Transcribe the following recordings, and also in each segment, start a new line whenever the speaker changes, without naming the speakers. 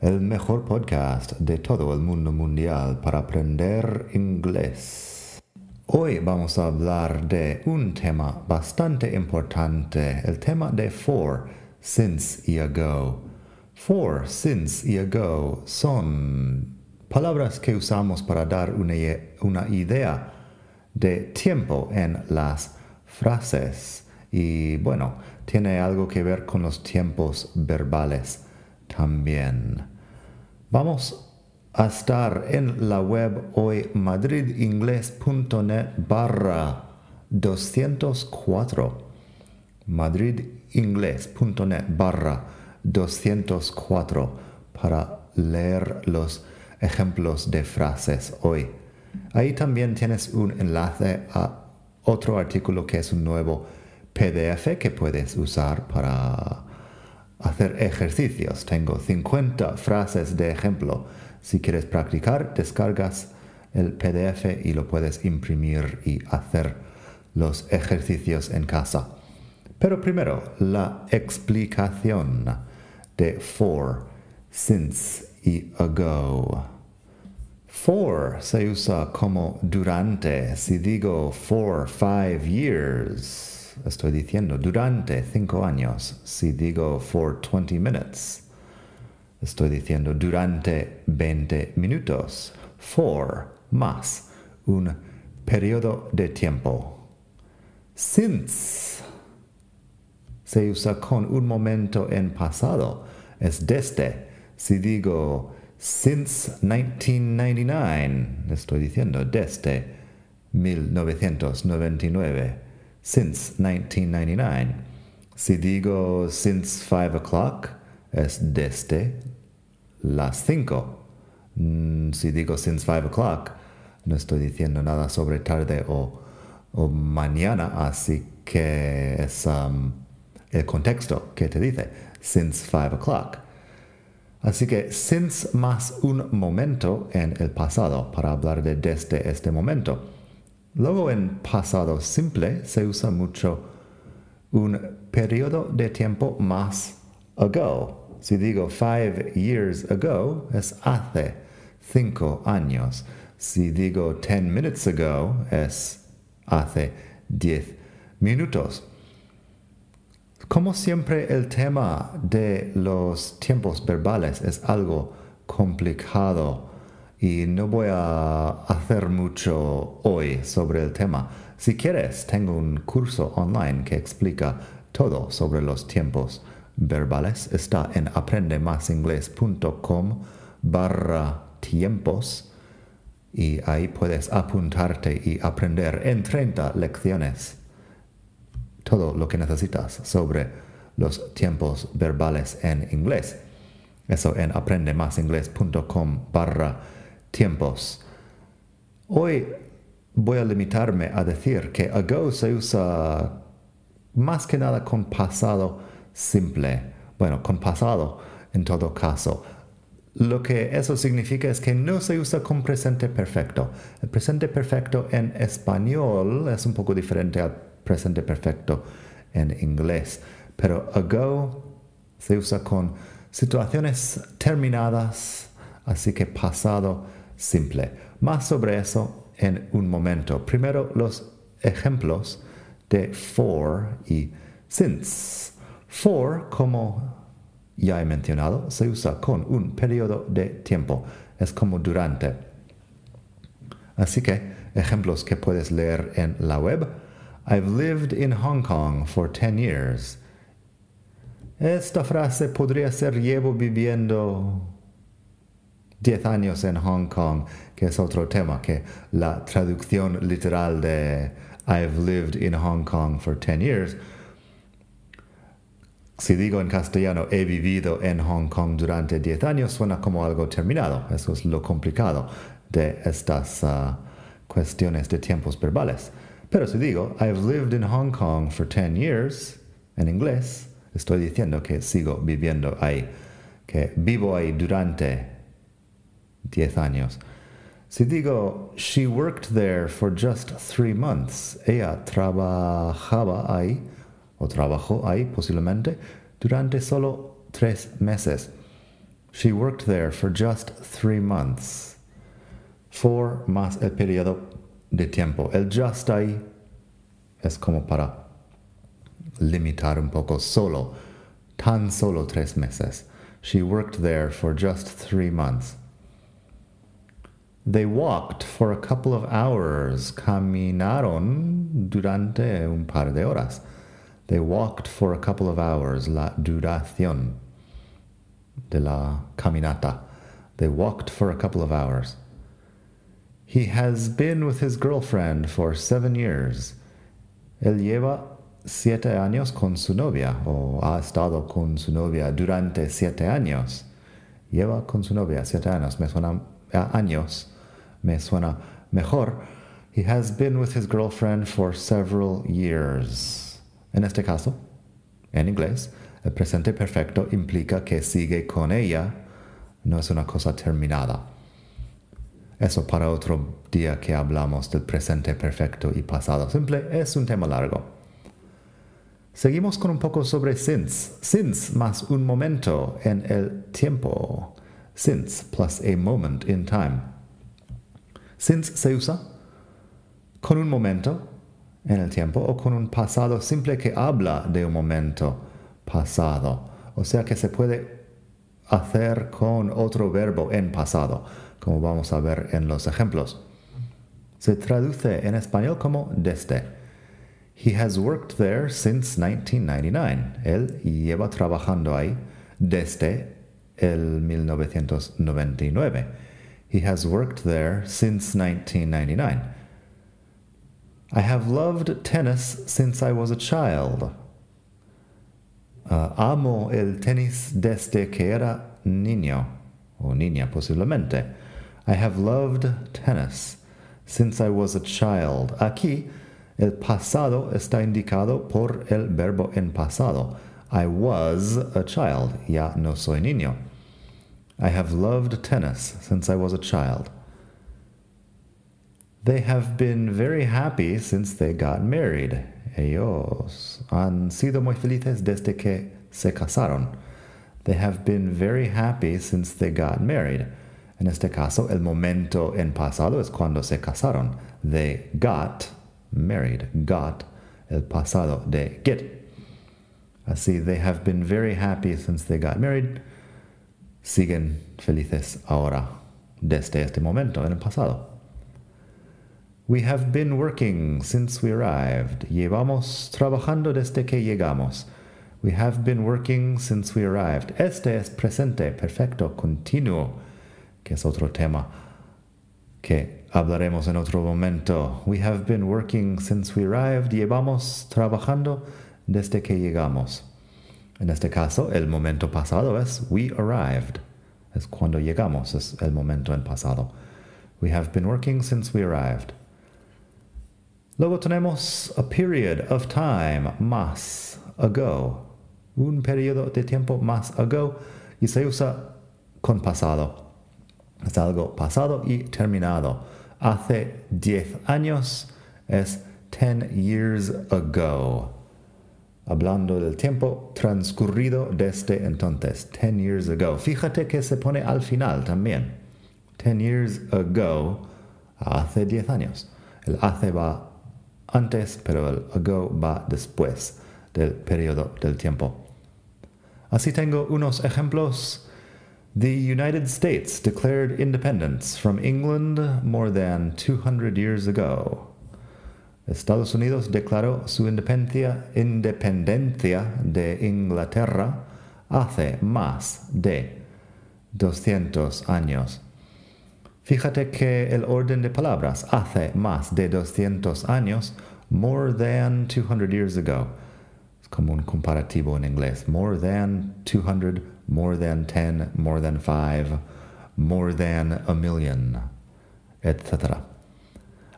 el mejor podcast de todo el mundo mundial para aprender inglés. Hoy vamos a hablar de un tema bastante importante, el tema de for, since y ago. For, since y ago son palabras que usamos para dar una, una idea de tiempo en las frases. Y bueno, tiene algo que ver con los tiempos verbales también. Vamos a estar en la web hoy madridingles.net barra 204. madridingles.net barra 204 para leer los ejemplos de frases hoy. Ahí también tienes un enlace a otro artículo que es un nuevo PDF que puedes usar para hacer ejercicios. Tengo 50 frases de ejemplo. Si quieres practicar, descargas el PDF y lo puedes imprimir y hacer los ejercicios en casa. Pero primero, la explicación de for, since y ago. For se usa como durante. Si digo for five years, estoy diciendo durante cinco años. Si digo for 20 minutes, estoy diciendo durante 20 minutos. For, más, un periodo de tiempo. Since se usa con un momento en pasado. Es desde. Si digo since 1999, estoy diciendo desde 1999 since 1999. Si digo since 5 o'clock, es desde las 5. Mm, si digo since 5 o'clock, no estoy diciendo nada sobre tarde o, mañana, así que es um, el contexto que te dice, since 5 o'clock. Así que since más un momento en el pasado para hablar de desde este momento. Luego en pasado simple se usa mucho un periodo de tiempo más ago. Si digo five years ago, es hace cinco años. Si digo ten minutes ago, es hace diez minutos. Como siempre, el tema de los tiempos verbales es algo complicado y no voy a hacer mucho hoy sobre el tema. Si quieres, tengo un curso online que explica todo sobre los tiempos verbales. Está en aprendemasingles.com barra tiempos y ahí puedes apuntarte y aprender en 30 lecciones todo lo que necesitas sobre los tiempos verbales en inglés. Eso en aprendemasingles.com barra tiempos. Hoy voy a limitarme a decir que ago se usa más que nada con pasado simple. Bueno, con pasado en todo caso. Lo que eso significa es que no se usa con presente perfecto. El presente perfecto en español es un poco diferente al presente perfecto en inglés. Pero ago se usa con situaciones terminadas, así que pasado simple. Más sobre eso en un momento. Primero los ejemplos de for y since. For, como ya he mencionado, se usa con un periodo de tiempo. Es como durante. Así que ejemplos que puedes leer en la web. I've lived in Hong Kong for 10 years. Esta frase podría ser llevo viviendo 10 años en Hong Kong, que es otro tema, que la traducción literal de I've lived in Hong Kong for 10 years. si digo en castellano he vivido en Hong Kong durante 10 años, suena como algo terminado. Eso es lo complicado de estas uh, cuestiones de tiempos verbales. Pero si digo I've lived in Hong Kong for 10 years, en inglés, estoy diciendo que sigo viviendo ahí, que vivo ahí durante 10 años. Si digo, she worked there for just three months, ella trabajaba ahí, o trabajó ahí posiblemente, durante solo tres meses. She worked there for just three months. For más el periodo de tiempo. El just ahí es como para limitar un poco solo, tan solo tres meses. She worked there for just three months. They walked for a couple of hours. Caminaron durante un par de horas. They walked for a couple of hours. La duración de la caminata. They walked for a couple of hours. He has been with his girlfriend for seven years. Él lleva siete años con su novia o ha estado con su novia durante siete años. Lleva con su novia siete años. Me suena años me suena mejor. He has been with his girlfriend for several years. En este caso, en inglés, el presente perfecto implica que sigue con ella, no es una cosa terminada. Eso para otro día que hablamos del presente perfecto y pasado simple es un tema largo. Seguimos con un poco sobre since. Since más un momento en el tiempo. Since plus a moment in time. Since se usa con un momento en el tiempo o con un pasado simple que habla de un momento pasado. O sea que se puede hacer con otro verbo en pasado, como vamos a ver en los ejemplos. Se traduce en español como desde. He has worked there since 1999. Él lleva trabajando ahí desde el 1999. He has worked there since 1999. I have loved tennis since I was a child. Uh, amo el tenis desde que era niño, o niña posiblemente. I have loved tennis since I was a child. Aquí, el pasado está indicado por el verbo en pasado. I was a child, ya no soy niño. I have loved tennis since I was a child. They have been very happy since they got married. Ellos han sido muy felices desde que se casaron. They have been very happy since they got married. En este caso, el momento en pasado es cuando se casaron. They got married. Got, el pasado de get. Así, they have been very happy since they got married siguen felices ahora, desde este momento, en el pasado. We have been working since we arrived. Llevamos trabajando desde que llegamos. We have been working since we arrived. Este es presente perfecto continuo, que es otro tema que hablaremos en otro momento. We have been working since we arrived. Llevamos trabajando desde que llegamos. En este caso, el momento pasado es we arrived. Es cuando llegamos, es el momento en pasado. We have been working since we arrived. Luego tenemos a period of time, más, ago. Un periodo de tiempo más ago y se usa con pasado. Es algo pasado y terminado. Hace 10 años es 10 years ago hablando del tiempo transcurrido desde entonces, 10 years ago. Fíjate que se pone al final también. 10 years ago, hace 10 años. El hace va antes, pero el ago va después del periodo del tiempo. Así tengo unos ejemplos. The United States declared independence from England more than 200 years ago. Estados Unidos declaró su independencia, independencia de Inglaterra hace más de 200 años. Fíjate que el orden de palabras hace más de 200 años, more than 200 years ago. como un comparativo en inglés. More than 200, more than 10, more than 5, more than a million, etc.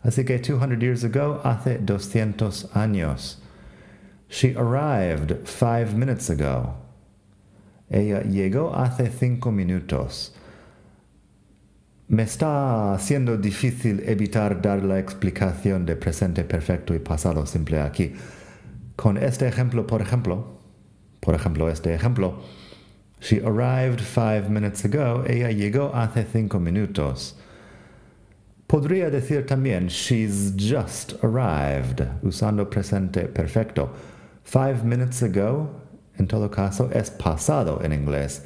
Así que 200 years ago, hace 200 años. She arrived five minutes ago. Ella llegó hace cinco minutos. Me está siendo difícil evitar dar la explicación de presente perfecto y pasado simple aquí. Con este ejemplo, por ejemplo, por ejemplo, este ejemplo, she arrived five minutes ago, ella llegó hace cinco minutos. Podría decir también, she's just arrived, usando presente perfecto. Five minutes ago, en todo caso, es pasado en inglés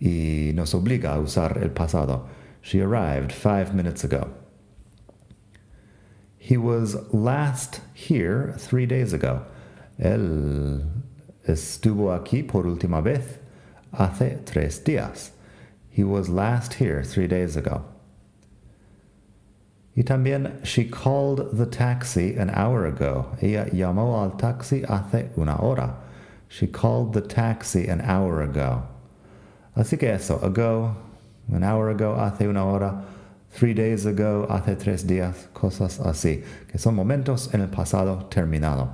y nos obliga a usar el pasado. She arrived five minutes ago. He was last here three days ago. Él estuvo aquí por última vez hace tres días. He was last here three days ago. Y también, she called the taxi an hour ago. Ella llamó al taxi hace una hora. She called the taxi an hour ago. Así que eso, ago, an hour ago, hace una hora, three days ago, hace tres días, cosas así, que son momentos en el pasado terminado.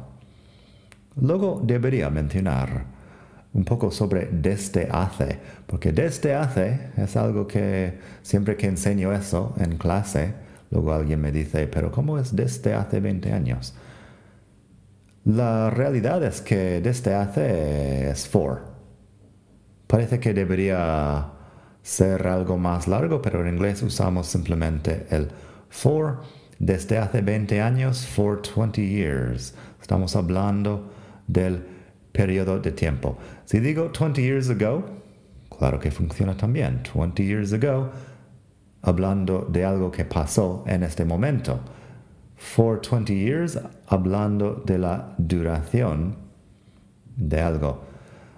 Luego debería mencionar un poco sobre desde hace, porque desde hace es algo que siempre que enseño eso en clase, luego alguien me dice, pero ¿cómo es desde hace 20 años? La realidad es que desde hace es for. Parece que debería ser algo más largo, pero en inglés usamos simplemente el for. Desde hace 20 años, for 20 years. Estamos hablando del periodo de tiempo. Si digo 20 years ago, claro que funciona también. 20 years ago, hablando de algo que pasó en este momento. For 20 years, hablando de la duración de algo.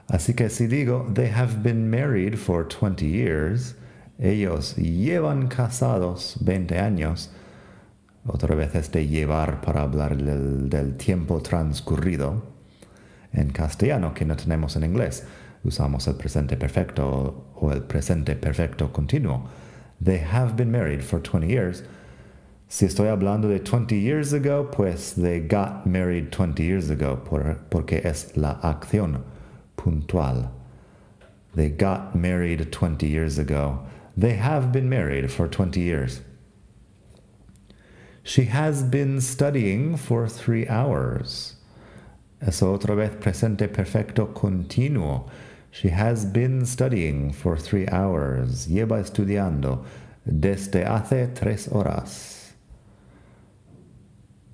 Así que si digo, they have been married for 20 years, ellos llevan casados 20 años, otra vez este llevar para hablar del, del tiempo transcurrido, en castellano que no tenemos en inglés. Usamos el presente perfecto o el presente perfecto continuo. They have been married for 20 years. Si estoy hablando de 20 years ago, pues they got married 20 years ago, por, porque es la acción puntual. They got married 20 years ago. They have been married for 20 years. She has been studying for three hours. Eso otra vez presente perfecto continuo. She has been studying for three hours. Lleva estudiando desde hace tres horas.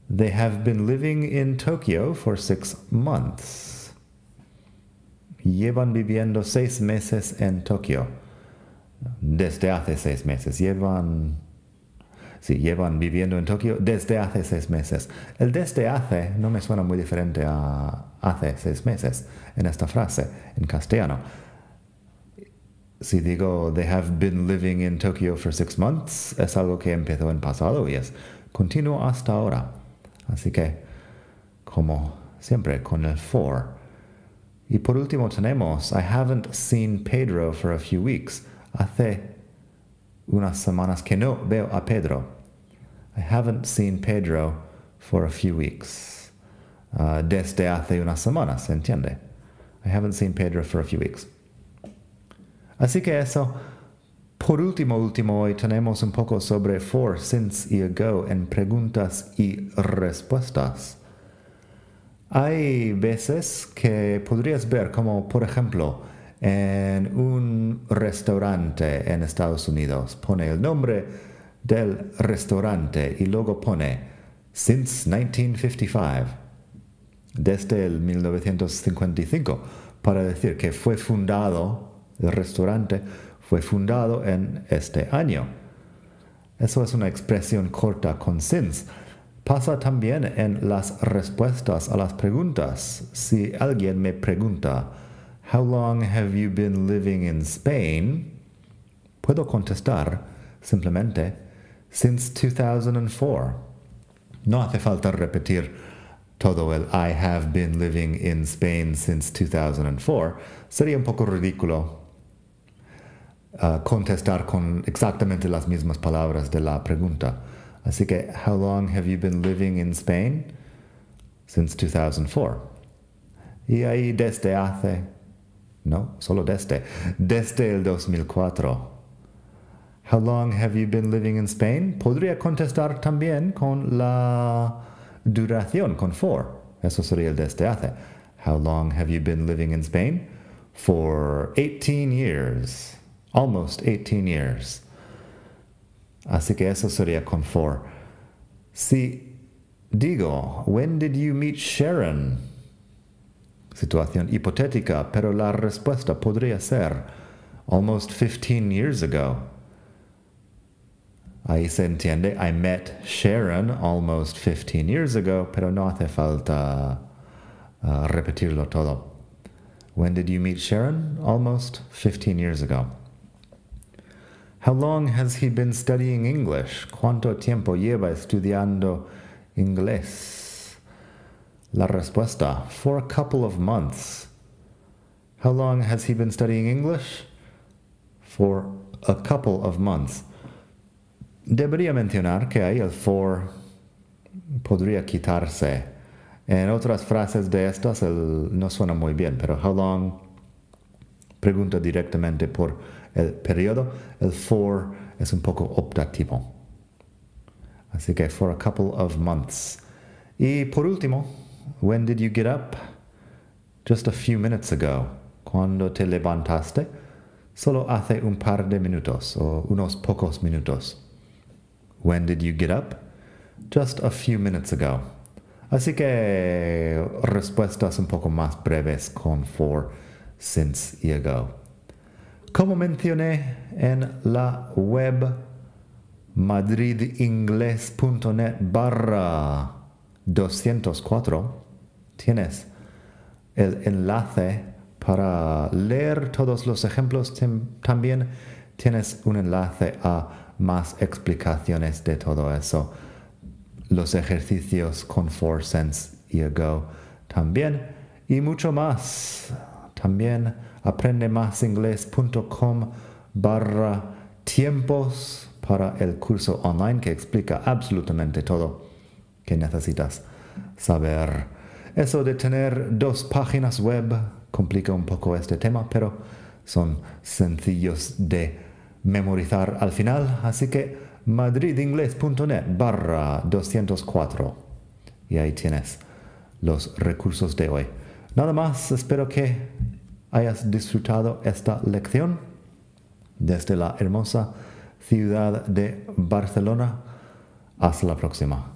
They have been living in Tokyo for six months. Llevan viviendo seis meses en Tokio. Desde hace seis meses. Llevan Sí, llevan viviendo en Tokio desde hace seis meses. El desde hace no me suena muy diferente a hace seis meses en esta frase en castellano. Si digo they have been living in Tokyo for six months, es algo que empezó en pasado y es continuo hasta ahora. Así que, como siempre, con el for. Y por último tenemos I haven't seen Pedro for a few weeks. Hace unas semanas que no veo a Pedro. I haven't seen Pedro for a few weeks. Uh, desde hace unas semanas, ¿entiende? I haven't seen Pedro for a few weeks. Así que eso. Por último, último, hoy tenemos un poco sobre for, since y ago en preguntas y respuestas. Hay veces que podrías ver como, por ejemplo, en un restaurante en Estados Unidos pone el nombre del restaurante y luego pone since 1955, desde el 1955, para decir que fue fundado, el restaurante fue fundado en este año. Eso es una expresión corta con since. Pasa también en las respuestas a las preguntas. Si alguien me pregunta, How long have you been living in Spain? Puedo contestar simplemente since 2004. No hace falta repetir todo el I have been living in Spain since 2004, sería un poco ridículo uh, contestar con exactamente las mismas palabras de la pregunta. Así que, how long have you been living in Spain? Since 2004. Y ahí desde hace, no, solo desde, desde el 2004. How long have you been living in Spain? Podría contestar también con la duración, con for. Eso sería el desde hace. How long have you been living in Spain? For 18 years. Almost 18 years. Así que eso sería con for. Si digo, when did you meet Sharon? Situación hipotética, pero la respuesta podría ser almost 15 years ago. Ahí se entiende, I met Sharon almost 15 years ago, pero no hace falta uh, repetirlo todo. When did you meet Sharon? Almost 15 years ago. How long has he been studying English? ¿Cuánto tiempo lleva estudiando inglés? La respuesta, for a couple of months. How long has he been studying English? For a couple of months. Debería mencionar que ahí el for podría quitarse. En otras frases de estas el, no suena muy bien, pero how long pregunta directamente por el periodo. El for es un poco optativo. Así que for a couple of months. Y por último, when did you get up? Just a few minutes ago. Cuando te levantaste? Solo hace un par de minutos o unos pocos minutos. When did you get up? Just a few minutes ago. Así que respuestas un poco más breves con for, since y ago. Como mencioné en la web madridingles.net barra 204, tienes el enlace para leer todos los ejemplos. También tienes un enlace a más explicaciones de todo eso. Los ejercicios con For Sense y Ago también. Y mucho más. También aprendemásinglés.com barra tiempos para el curso online que explica absolutamente todo que necesitas saber. Eso de tener dos páginas web complica un poco este tema, pero son sencillos de memorizar al final, así que madridingles.net barra 204. Y ahí tienes los recursos de hoy. Nada más, espero que hayas disfrutado esta lección desde la hermosa ciudad de Barcelona. Hasta la próxima.